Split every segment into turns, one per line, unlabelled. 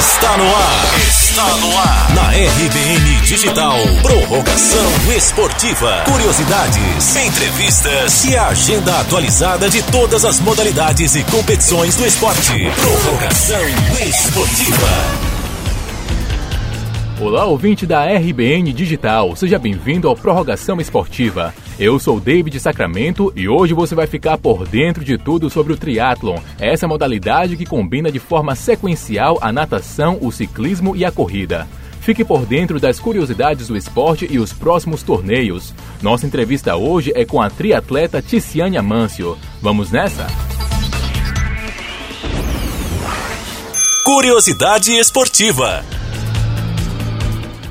Está no ar. Está no ar. Na RBN Digital. Prorrogação esportiva. Curiosidades, entrevistas e a agenda atualizada de todas as modalidades e competições do esporte. Prorrogação esportiva.
Olá, ouvinte da RBN Digital, seja bem-vindo ao Prorrogação Esportiva. Eu sou David Sacramento e hoje você vai ficar por dentro de tudo sobre o triatlon, essa modalidade que combina de forma sequencial a natação, o ciclismo e a corrida. Fique por dentro das curiosidades do esporte e os próximos torneios. Nossa entrevista hoje é com a triatleta Ticiane Amâncio. Vamos nessa?
Curiosidade esportiva.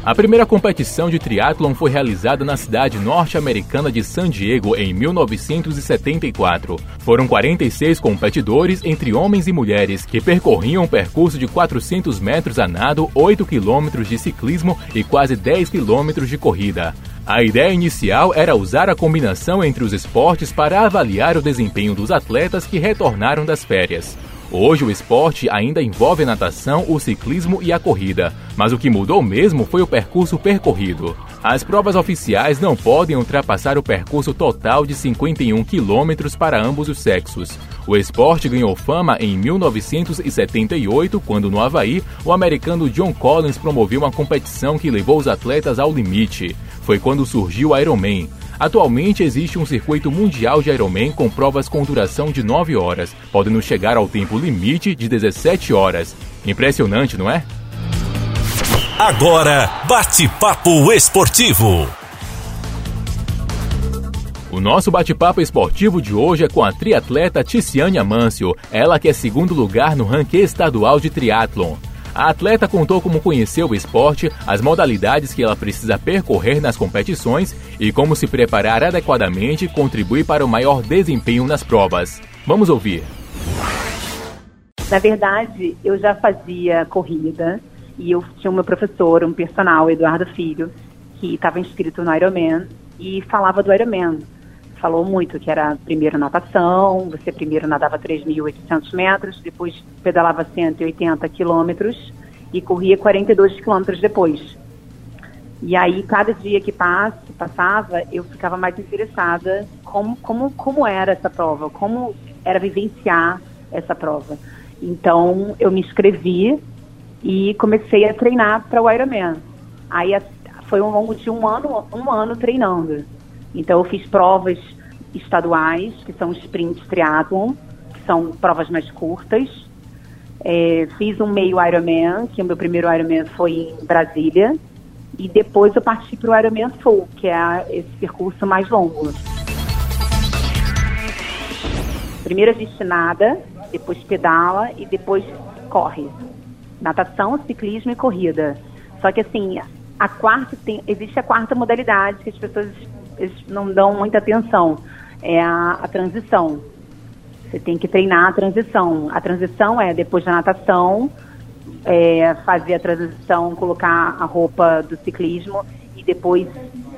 A primeira competição de triatlon foi realizada na cidade norte-americana de San Diego em 1974. Foram 46 competidores entre homens e mulheres que percorriam um percurso de 400 metros a nado, 8 quilômetros de ciclismo e quase 10 quilômetros de corrida. A ideia inicial era usar a combinação entre os esportes para avaliar o desempenho dos atletas que retornaram das férias. Hoje o esporte ainda envolve a natação, o ciclismo e a corrida, mas o que mudou mesmo foi o percurso percorrido. As provas oficiais não podem ultrapassar o percurso total de 51 quilômetros para ambos os sexos. O esporte ganhou fama em 1978, quando no Havaí, o americano John Collins promoveu uma competição que levou os atletas ao limite. Foi quando surgiu o Ironman. Atualmente existe um circuito mundial de Ironman com provas com duração de 9 horas, podendo chegar ao tempo limite de 17 horas. Impressionante, não é?
Agora, bate-papo esportivo.
O nosso bate-papo esportivo de hoje é com a triatleta Ticiane Amâncio, ela que é segundo lugar no ranking estadual de triatlon. A atleta contou como conheceu o esporte, as modalidades que ela precisa percorrer nas competições e como se preparar adequadamente contribui para o maior desempenho nas provas. Vamos ouvir.
Na verdade, eu já fazia corrida e eu tinha o meu professor, um personal, Eduardo Filho, que estava inscrito no Ironman e falava do Ironman. Falou muito que era primeiro natação, você primeiro nadava 3.800 metros, depois pedalava 180 quilômetros e corria 42 quilômetros depois. E aí, cada dia que passa, passava, eu ficava mais interessada como, como, como era essa prova, como era vivenciar essa prova. Então, eu me inscrevi e comecei a treinar para o Ironman. Aí, foi ao longo de um ano, um ano treinando. Então, eu fiz provas estaduais, que são sprints triathlon, que são provas mais curtas. É, fiz um meio Ironman, que o meu primeiro Ironman foi em Brasília, e depois eu parti para o Ironman Full, que é esse percurso mais longo. Primeiro a gente nada, depois pedala e depois corre. Natação, ciclismo e corrida. Só que assim, a quarta tem, existe a quarta modalidade que as pessoas não dão muita atenção, é a, a transição. Você tem que treinar a transição. A transição é depois da natação, é, fazer a transição, colocar a roupa do ciclismo e depois,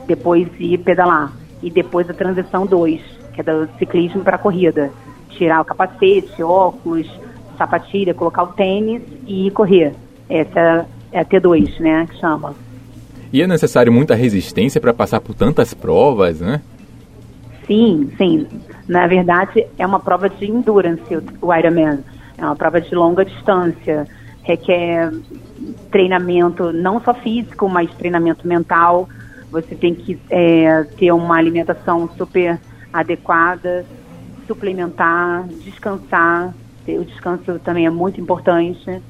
depois ir pedalar. E depois a transição 2, que é do ciclismo para a corrida. Tirar o capacete, óculos, sapatilha, colocar o tênis e correr. Essa é a T2, né, que chama.
E é necessário muita resistência para passar por tantas provas, né?
Sim, sim. Na verdade, é uma prova de endurance, o Ironman. É uma prova de longa distância requer treinamento não só físico, mas treinamento mental. Você tem que é, ter uma alimentação super adequada, suplementar, descansar. O descanso também é muito importante.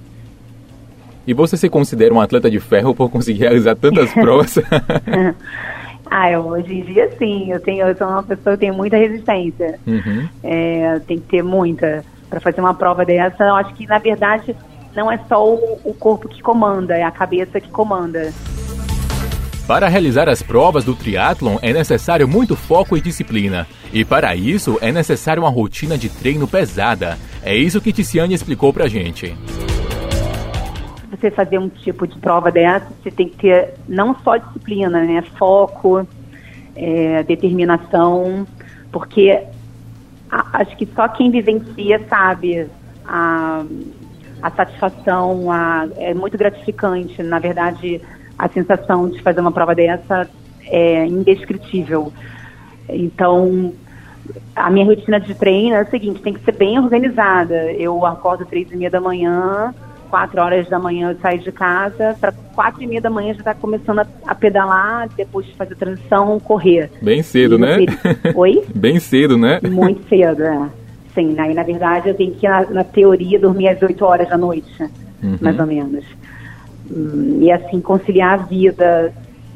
E você se considera um atleta de ferro por conseguir realizar tantas provas?
ah, eu, hoje em dia sim. Eu, tenho, eu sou uma pessoa que tem muita resistência. Uhum. É, tem que ter muita. Para fazer uma prova dessa, eu acho que, na verdade, não é só o, o corpo que comanda, é a cabeça que comanda.
Para realizar as provas do triatlon é necessário muito foco e disciplina. E para isso é necessário uma rotina de treino pesada. É isso que Ticiane explicou pra gente.
Você fazer um tipo de prova dessa, você tem que ter não só disciplina, né? Foco, é, determinação, porque a, acho que só quem vivencia sabe a a satisfação, a, é muito gratificante. Na verdade, a sensação de fazer uma prova dessa é indescritível. Então, a minha rotina de treino é a seguinte, tem que ser bem organizada. Eu acordo três e meia da manhã, quatro horas da manhã eu saio de casa, para quatro e meia da manhã já está começando a, a, pedalar, depois de fazer transição, correr.
Bem cedo, e né?
Oi?
Bem cedo, né?
Muito cedo, é. Sim, aí na verdade eu tenho que, na, na teoria, dormir às 8 horas da noite, uhum. mais ou menos. Hum, e assim, conciliar a vida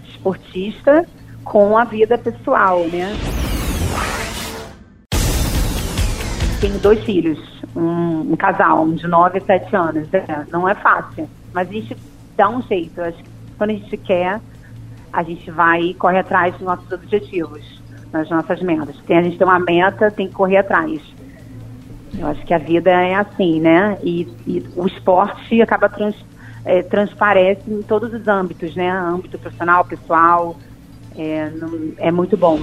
esportista com a vida pessoal, né? Tenho dois filhos, um, um casal, um de 9 e 7 anos. É, não é fácil, mas a gente dá um jeito. Acho que quando a gente quer, a gente vai e corre atrás dos nossos objetivos, das nossas metas. Tem, a gente tem uma meta, tem que correr atrás. Eu acho que a vida é assim, né? E, e o esporte acaba trans, é, transparece em todos os âmbitos, né? Âmbito profissional, pessoal, é, não, é muito bom.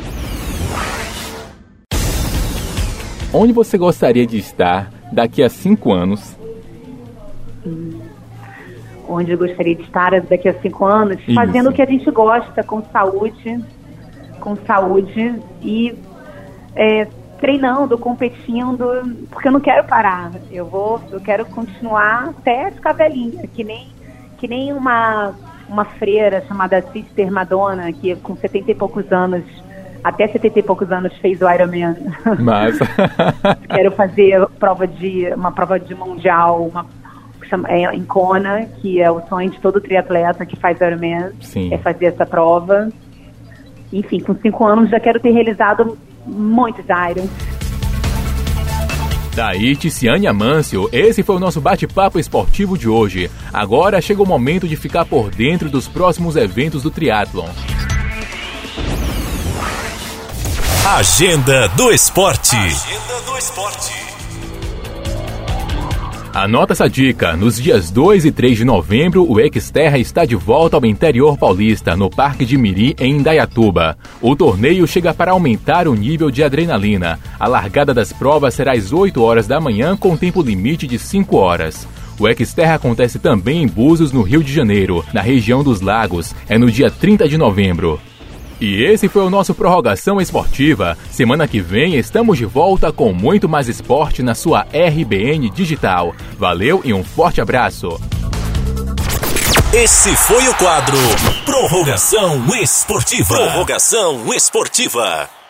Onde você gostaria de estar daqui a cinco anos?
Onde eu gostaria de estar daqui a cinco anos? Isso. Fazendo o que a gente gosta, com saúde, com saúde e é, treinando, competindo, porque eu não quero parar. Eu vou, eu quero continuar até ficar velhinha, que nem, que nem uma, uma freira chamada Sister Madonna, que com 70 e poucos anos, até 70 e poucos anos fez o Ironman.
Mas
quero fazer prova de uma prova de mundial, uma é, em Kona, que é o sonho de todo triatleta que faz Ironman,
Sim.
é fazer essa prova. Enfim, com cinco anos já quero ter realizado muitos irons.
Daí, Ticiane Amâncio, esse foi o nosso bate-papo esportivo de hoje. Agora chega o momento de ficar por dentro dos próximos eventos do triatlon.
Agenda do Esporte. Agenda do Esporte.
Anota essa dica: nos dias 2 e 3 de novembro, o Exterra está de volta ao interior paulista, no Parque de Miri, em Indaiatuba. O torneio chega para aumentar o nível de adrenalina. A largada das provas será às 8 horas da manhã, com tempo limite de 5 horas. O Exterra acontece também em Búzios, no Rio de Janeiro, na região dos Lagos. É no dia 30 de novembro. E esse foi o nosso Prorrogação Esportiva. Semana que vem estamos de volta com muito mais esporte na sua RBN Digital. Valeu e um forte abraço.
Esse foi o quadro Prorrogação Esportiva. Prorrogação Esportiva.